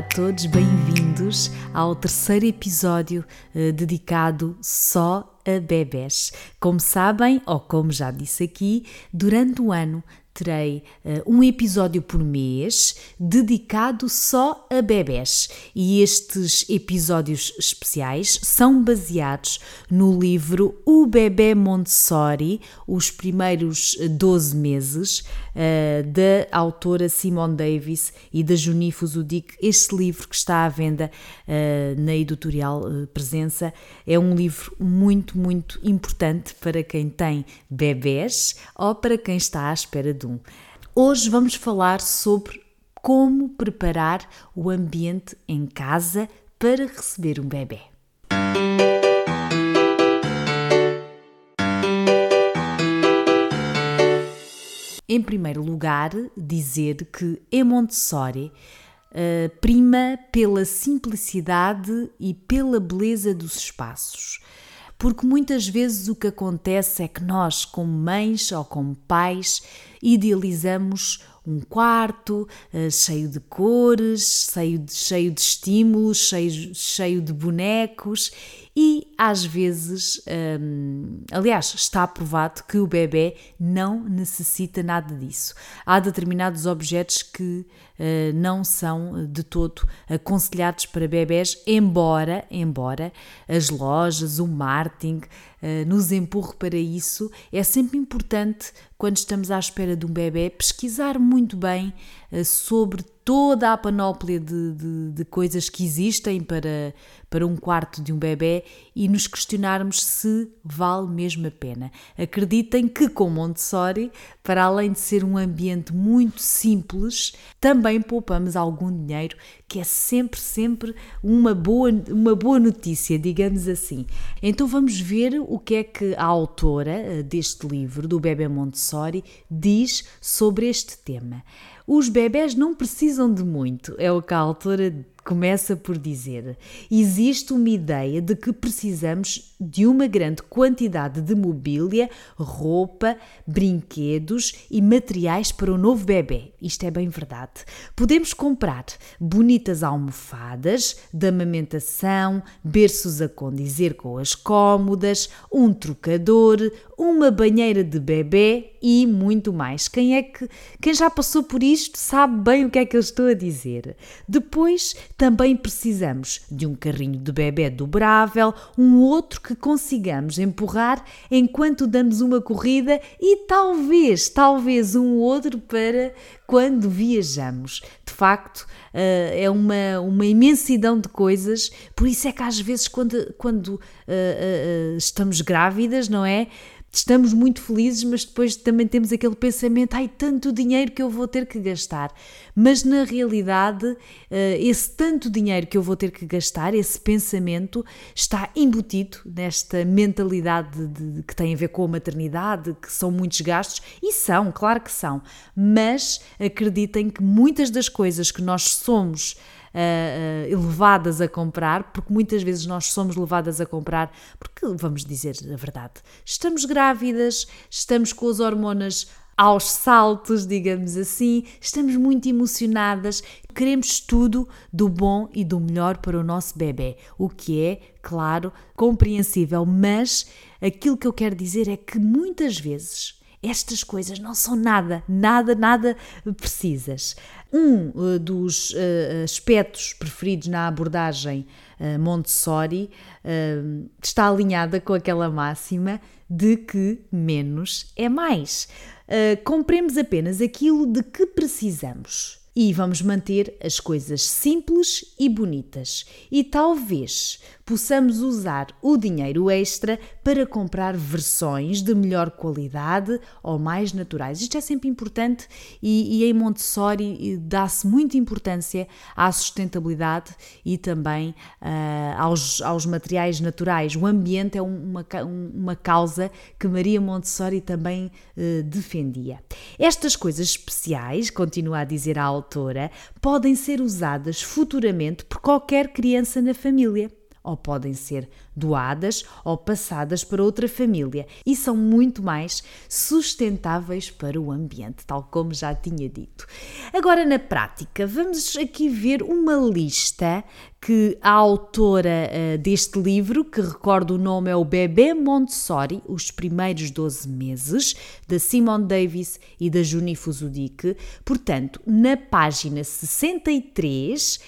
A todos, bem-vindos ao terceiro episódio eh, dedicado só a bebés. Como sabem, ou como já disse aqui, durante o ano terei uh, um episódio por mês dedicado só a bebés e estes episódios especiais são baseados no livro O Bebê Montessori, os primeiros 12 meses, uh, da autora Simone Davis e da Juni Fuzudik. Este livro que está à venda uh, na editorial Presença é um livro muito, muito importante para quem tem bebés ou para quem está à espera de um. Hoje vamos falar sobre como preparar o ambiente em casa para receber um bebê. Em primeiro lugar, dizer que em Montessori uh, prima pela simplicidade e pela beleza dos espaços. Porque muitas vezes o que acontece é que nós, como mães ou como pais, idealizamos um quarto uh, cheio de cores, cheio de, cheio de estímulos, cheio, cheio de bonecos e às vezes, um, aliás, está provado que o bebê não necessita nada disso. Há determinados objetos que uh, não são de todo aconselhados para bebés, embora, embora as lojas, o marketing nos empurre para isso. É sempre importante quando estamos à espera de um bebê pesquisar muito bem sobre toda a panóplia de, de, de, coisas que existem para, para um quarto de um bebê e nos questionarmos se vale mesmo a pena. Acreditem que com Montessori, para além de ser um ambiente muito simples, também poupamos algum dinheiro, que é sempre, sempre uma boa, uma boa notícia, digamos assim. Então vamos ver o que é que a autora eh, deste livro, do Bebê Montessori, diz sobre este tema. Os bebés não precisam de muito, é o que a autora começa por dizer: existe uma ideia de que precisamos de uma grande quantidade de mobília, roupa, brinquedos e materiais para o novo bebê. Isto é bem verdade. Podemos comprar bonitas almofadas, de amamentação, berços a condizer com as cômodas, um trocador, uma banheira de bebê e muito mais. Quem é que quem já passou por isto sabe bem o que é que eu estou a dizer. Depois também precisamos de um carrinho de bebê dobrável, um outro que consigamos empurrar enquanto damos uma corrida e talvez, talvez um outro para quando viajamos. De facto, eh, é uma, uma imensidão de coisas, por isso é que às vezes, quando, quando uh, uh, estamos grávidas, não é? Estamos muito felizes, mas depois também temos aquele pensamento: ai, tanto dinheiro que eu vou ter que gastar. Mas na realidade, eh, esse tanto dinheiro que eu vou ter que gastar, esse pensamento, está embutido nesta mentalidade de, que tem a ver com a maternidade, que são muitos gastos, e são, claro que são, mas acreditem que muitas das coisas que nós somos uh, levadas a comprar, porque muitas vezes nós somos levadas a comprar, porque vamos dizer a verdade, estamos grávidas, estamos com as hormonas aos saltos, digamos assim, estamos muito emocionadas, queremos tudo do bom e do melhor para o nosso bebê, o que é, claro, compreensível, mas aquilo que eu quero dizer é que muitas vezes estas coisas não são nada, nada, nada precisas. Um uh, dos uh, aspectos preferidos na abordagem uh, Montessori está alinhada com aquela máxima de que menos é mais. compremos apenas aquilo de que precisamos e vamos manter as coisas simples e bonitas. E talvez possamos usar o dinheiro extra para comprar versões de melhor qualidade ou mais naturais. Isto é sempre importante e, e em Montessori dá-se muita importância à sustentabilidade e também uh, aos, aos materiais naturais. O ambiente é uma, uma causa que Maria Montessori também uh, defendia. Estas coisas especiais, continua a dizer a autora, podem ser usadas futuramente por qualquer criança na família ou podem ser doadas ou passadas para outra família e são muito mais sustentáveis para o ambiente, tal como já tinha dito. Agora, na prática, vamos aqui ver uma lista que a autora uh, deste livro, que recordo o nome é o Bebê Montessori, Os Primeiros 12 Meses, da Simone Davis e da Juni Fuzudic. Portanto, na página 63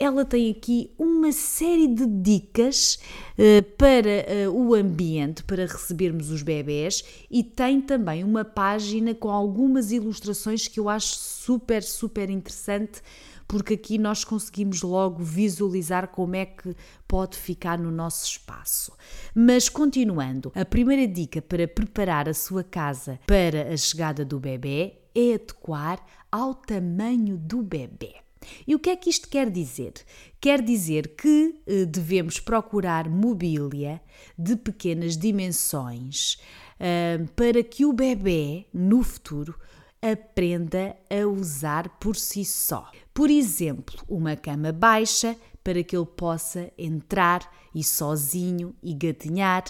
ela tem aqui uma série de dicas uh, para uh, o ambiente, para recebermos os bebés e tem também uma página com algumas ilustrações que eu acho super, super interessante porque aqui nós conseguimos logo visualizar como é que pode ficar no nosso espaço. Mas continuando, a primeira dica para preparar a sua casa para a chegada do bebê é adequar ao tamanho do bebê. E o que é que isto quer dizer? Quer dizer que eh, devemos procurar mobília de pequenas dimensões uh, para que o bebê, no futuro, aprenda a usar por si só. Por exemplo, uma cama baixa para que ele possa entrar e sozinho e gatinhar.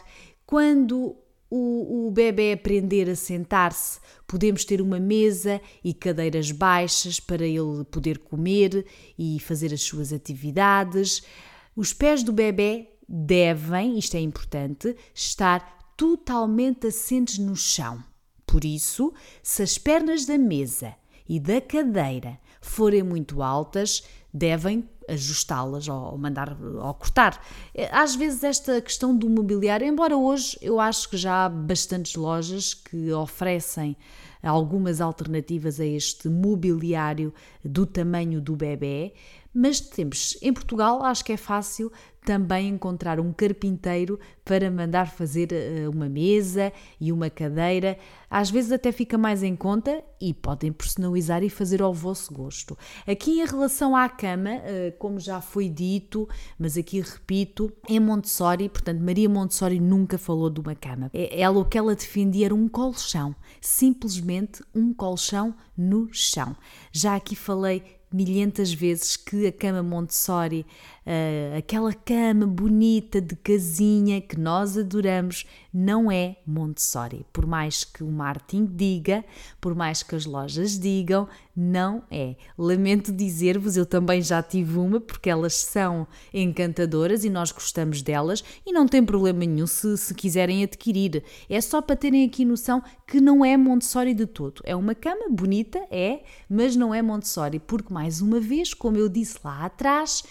Quando o, o bebê aprender a sentar-se, podemos ter uma mesa e cadeiras baixas para ele poder comer e fazer as suas atividades. Os pés do bebê devem, isto é importante, estar totalmente assentes no chão. Por isso, se as pernas da mesa e da cadeira forem muito altas, devem ajustá-las ou mandar ou cortar. Às vezes esta questão do mobiliário, embora hoje eu acho que já há bastantes lojas que oferecem algumas alternativas a este mobiliário do tamanho do bebê, mas temos em Portugal, acho que é fácil também encontrar um carpinteiro para mandar fazer eh, uma mesa e uma cadeira. Às vezes até fica mais em conta e podem personalizar e fazer ao vosso gosto. Aqui em relação à cama, eh, como já foi dito, mas aqui repito, em Montessori, portanto, Maria Montessori nunca falou de uma cama. É, ela o que ela defendia era um colchão, simplesmente um colchão no chão. Já aqui falei milhentas vezes que a cama Montessori, uh, aquela cama bonita de casinha que nós adoramos, não é Montessori. Por mais que o Martin diga, por mais que as lojas digam, não é. Lamento dizer-vos, eu também já tive uma, porque elas são encantadoras e nós gostamos delas e não tem problema nenhum se, se quiserem adquirir. É só para terem aqui noção que não é Montessori de todo. É uma cama bonita, é, mas não é Montessori, porque mais uma vez, como eu disse lá atrás,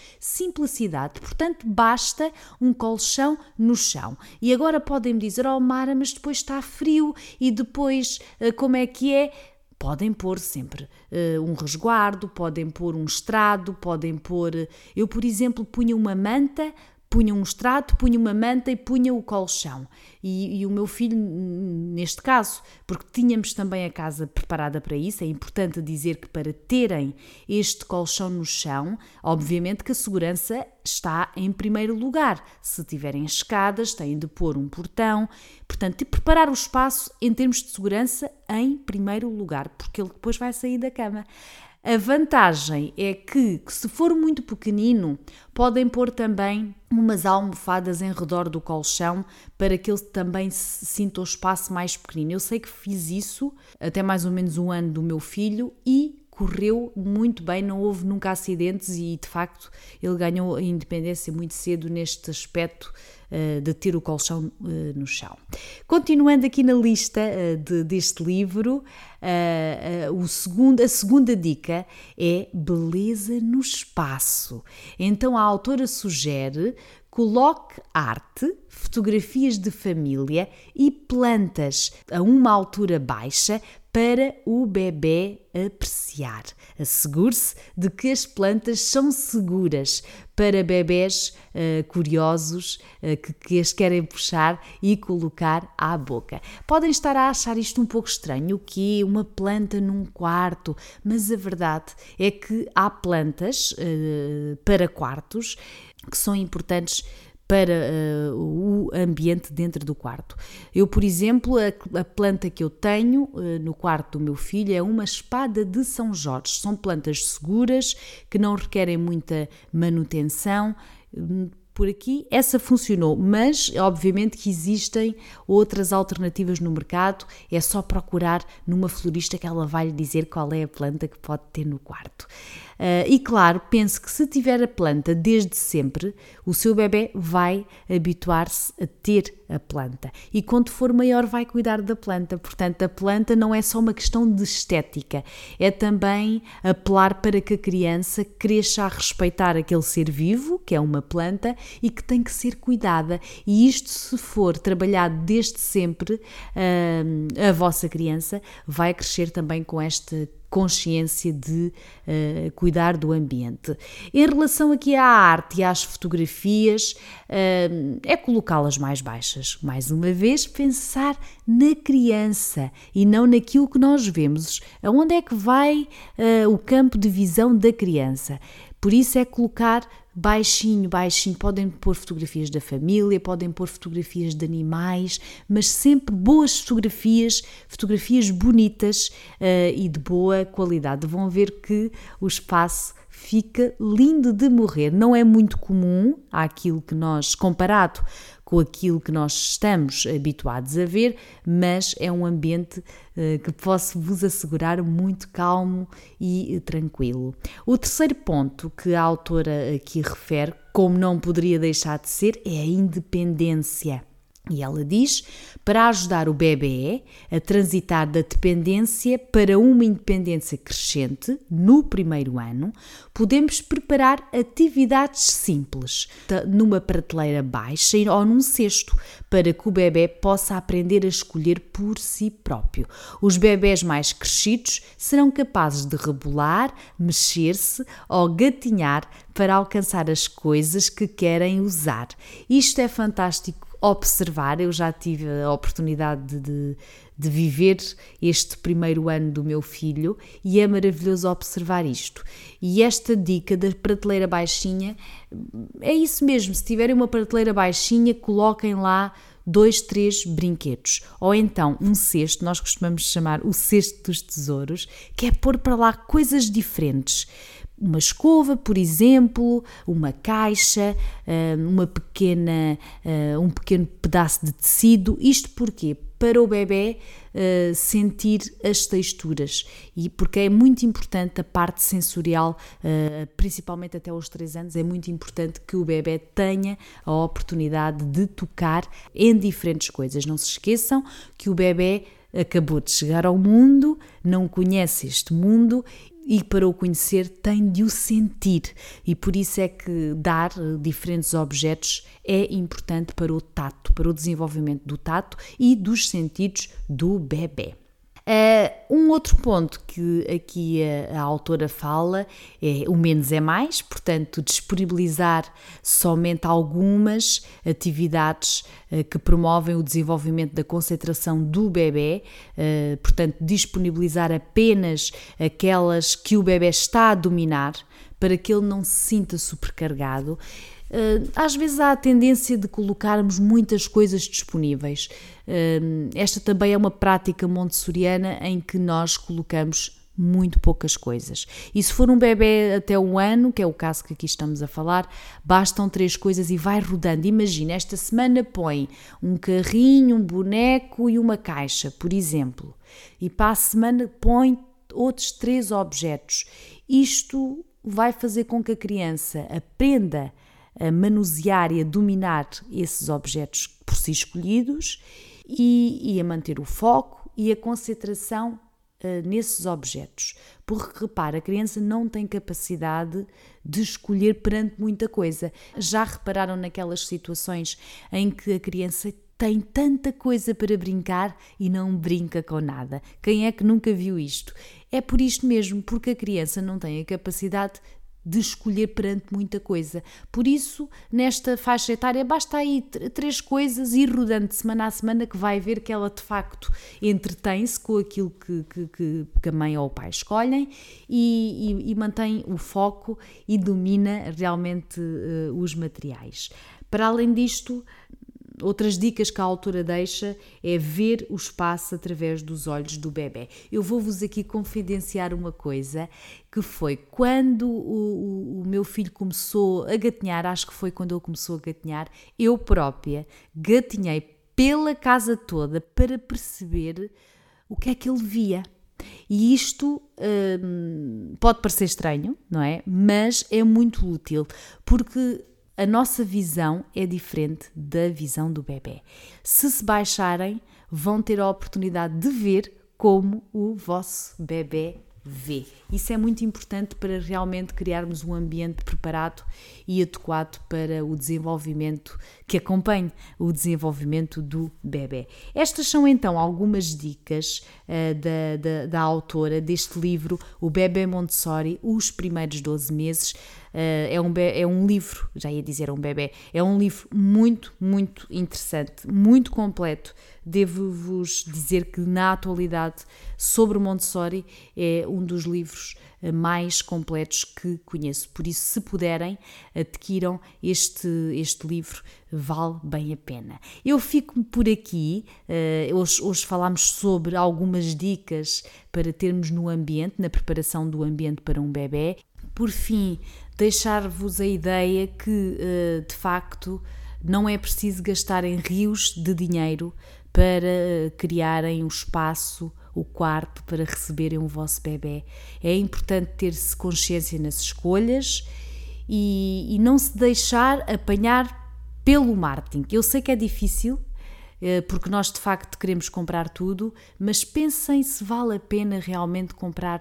simplicidade. Portanto, basta um colchão no chão. E agora podem me dizer, oh Mara, mas depois está frio e depois eh, como é que é? Podem pôr sempre uh, um resguardo, podem pôr um estrado, podem pôr. Eu, por exemplo, punha uma manta punha um estrato, punha uma manta e punha o colchão. E, e, o meu filho, neste caso, porque tínhamos também a casa preparada para isso, é importante dizer que para terem este colchão no chão, obviamente que a segurança está em primeiro lugar. Se tiverem escadas, têm de pôr um portão, portanto, preparar o espaço em termos de segurança em primeiro lugar, porque ele depois vai sair da cama. A vantagem é que, se for muito pequenino, podem pôr também umas almofadas em redor do colchão para que ele também sinta o espaço mais pequenino. Eu sei que fiz isso até mais ou menos um ano do meu filho e correu muito bem, não houve nunca acidentes e de facto ele ganhou a independência muito cedo neste aspecto uh, de ter o colchão uh, no chão. Continuando aqui na lista uh, de, deste livro, o segundo, a segunda dica é beleza no espaço. Então a autora sugere Coloque arte, fotografias de família e plantas a uma altura baixa para o bebê apreciar. Assegure-se de que as plantas são seguras para bebés uh, curiosos uh, que, que as querem puxar e colocar à boca. Podem estar a achar isto um pouco estranho, o que uma planta num quarto, mas a verdade é que há plantas uh, para quartos que são importantes para uh, o ambiente dentro do quarto. Eu, por exemplo, a, a planta que eu tenho uh, no quarto do meu filho é uma espada de São Jorge. São plantas seguras que não requerem muita manutenção por aqui, essa funcionou, mas obviamente que existem outras alternativas no mercado, é só procurar numa florista que ela vai lhe dizer qual é a planta que pode ter no quarto. Uh, e claro, pense que se tiver a planta desde sempre, o seu bebê vai habituar-se a ter a planta. E quando for maior, vai cuidar da planta. Portanto, a planta não é só uma questão de estética, é também apelar para que a criança cresça a respeitar aquele ser vivo, que é uma planta, e que tem que ser cuidada. E isto, se for trabalhado desde sempre, uh, a vossa criança vai crescer também com esta consciência de uh, cuidar do ambiente. Em relação aqui à arte e às fotografias, uh, é colocá-las mais baixas. Mais uma vez, pensar na criança e não naquilo que nós vemos. Aonde é que vai uh, o campo de visão da criança? Por isso é colocar baixinho, baixinho. Podem pôr fotografias da família, podem pôr fotografias de animais, mas sempre boas fotografias, fotografias bonitas uh, e de boa qualidade. Vão ver que o espaço fica lindo de morrer. Não é muito comum aquilo que nós, comparado com aquilo que nós estamos habituados a ver, mas é um ambiente uh, que posso vos assegurar muito calmo e uh, tranquilo. O terceiro ponto que a autora aqui refere, como não poderia deixar de ser, é a independência. E ela diz: para ajudar o bebê a transitar da dependência para uma independência crescente no primeiro ano, podemos preparar atividades simples numa prateleira baixa ou num cesto para que o bebê possa aprender a escolher por si próprio. Os bebés mais crescidos serão capazes de rebolar, mexer-se ou gatinhar para alcançar as coisas que querem usar. Isto é fantástico observar. Eu já tive a oportunidade de, de, viver este primeiro ano do meu filho e é maravilhoso observar isto. E esta dica da prateleira baixinha é isso mesmo. Se tiverem uma prateleira baixinha, coloquem lá dois, três brinquedos. Ou então um cesto, nós costumamos chamar o cesto dos tesouros, que é pôr para lá coisas diferentes uma escova, por exemplo, uma caixa, ah, uma pequena, ah, um pequeno pedaço de tecido. Isto porquê? Para o bebê uh, sentir as texturas e porque é muito importante a parte sensorial, principalmente até aos 3 anos, é muito importante que o bebê tenha a oportunidade de tocar em diferentes coisas. Não se esqueçam que o bebê acabou de chegar ao mundo, não conhece este mundo e para o conhecer tem de o sentir, e por isso é que dar eh, diferentes objetos é importante para o tato, para o desenvolvimento do tato e dos sentidos do bebê. Uh, um outro ponto que aqui a, a, autora fala é o menos é mais, portanto, disponibilizar somente algumas atividades uh, que promovem o desenvolvimento da concentração do bebê, uh, portanto, disponibilizar apenas aquelas que o bebê está a dominar para que ele não se sinta supercarregado. Eh, às vezes há a tendência de colocarmos muitas coisas disponíveis. Eh, esta também é uma prática montessoriana em que nós colocamos muito poucas coisas. E se for um bebê até um ano, que é o caso que aqui estamos a falar, bastam três coisas e vai rodando. Imagina, esta semana põe um carrinho, um boneco e uma caixa, por exemplo. E para a semana põe outros três objetos. Isto vai fazer com que a criança aprenda a manusear e a dominar esses objetos por si escolhidos e, e a manter o foco e a concentração uh, nesses objetos. Porque repara, a criança não tem capacidade de escolher perante muita coisa. Já repararam naquelas situações em que a criança tem tanta coisa para brincar e não brinca com nada. Quem é que nunca viu isto? É por isto mesmo, porque a criança não tem a capacidade de escolher perante muita coisa. Por isso, nesta faixa etária, basta aí três coisas ir rodando de semana a semana que vai ver que ela de facto entretém-se com aquilo que, que, que, a mãe ou o pai escolhem e, e, e mantém o foco e domina realmente uh, os materiais. Para além disto, Outras dicas que a autora deixa é ver o espaço através dos olhos do bebê. Eu vou-vos aqui confidenciar uma coisa que foi quando o, o, o, meu filho começou a gatinhar, acho que foi quando ele começou a gatinhar, eu própria gatinhei pela casa toda para perceber o que é que ele via. E isto hum, pode parecer estranho, não é? Mas é muito útil, porque a nossa visão é diferente da visão do bebê. Se se baixarem, vão ter a oportunidade de ver como o vosso bebê vê. Isso é muito importante para realmente criarmos um ambiente preparado e adequado para o desenvolvimento que acompanhe o desenvolvimento do bebê. Estas são então algumas dicas uh, da, da, da, autora deste livro, O Bebê Montessori, Os Primeiros 12 Meses. Uh, é, um, é um livro, já ia dizer um bebê, é um livro muito, muito interessante, muito completo. Devo-vos dizer que na atualidade, sobre Montessori, é um dos livros eh, mais completos que conheço. Por isso, se puderem, adquiram este, este livro, vale bem a pena. Eu fico por aqui. Uh, hoje, hoje falámos sobre algumas dicas para termos no ambiente, na preparação do ambiente para um bebê. Por fim, deixar-vos a ideia que, eh, de facto, não é preciso gastarem rios de dinheiro para eh, criarem o espaço, o quarto para receberem o vosso bebê. É importante ter-se consciência nas escolhas e, e não se deixar apanhar pelo marketing. Eu sei que é difícil, eh, porque nós de facto queremos comprar tudo, mas pensem se vale a pena realmente comprar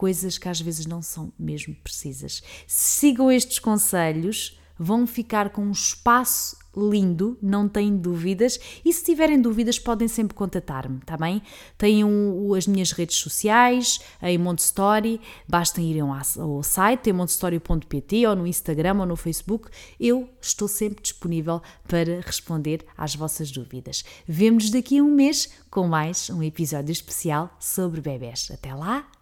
coisas que às vezes não são mesmo precisas. Sigam estes conselhos, vão ficar com um espaço lindo, não têm dúvidas. E se tiverem dúvidas, podem sempre contatar-me, tá bem? Tenho as minhas redes sociais, em Montessori, basta irem ao site, em montessori.pt, ou no Instagram ou no Facebook. Eu estou sempre disponível para responder às vossas dúvidas. Vemo-nos daqui a um mês com mais um episódio especial sobre bebés. Até lá,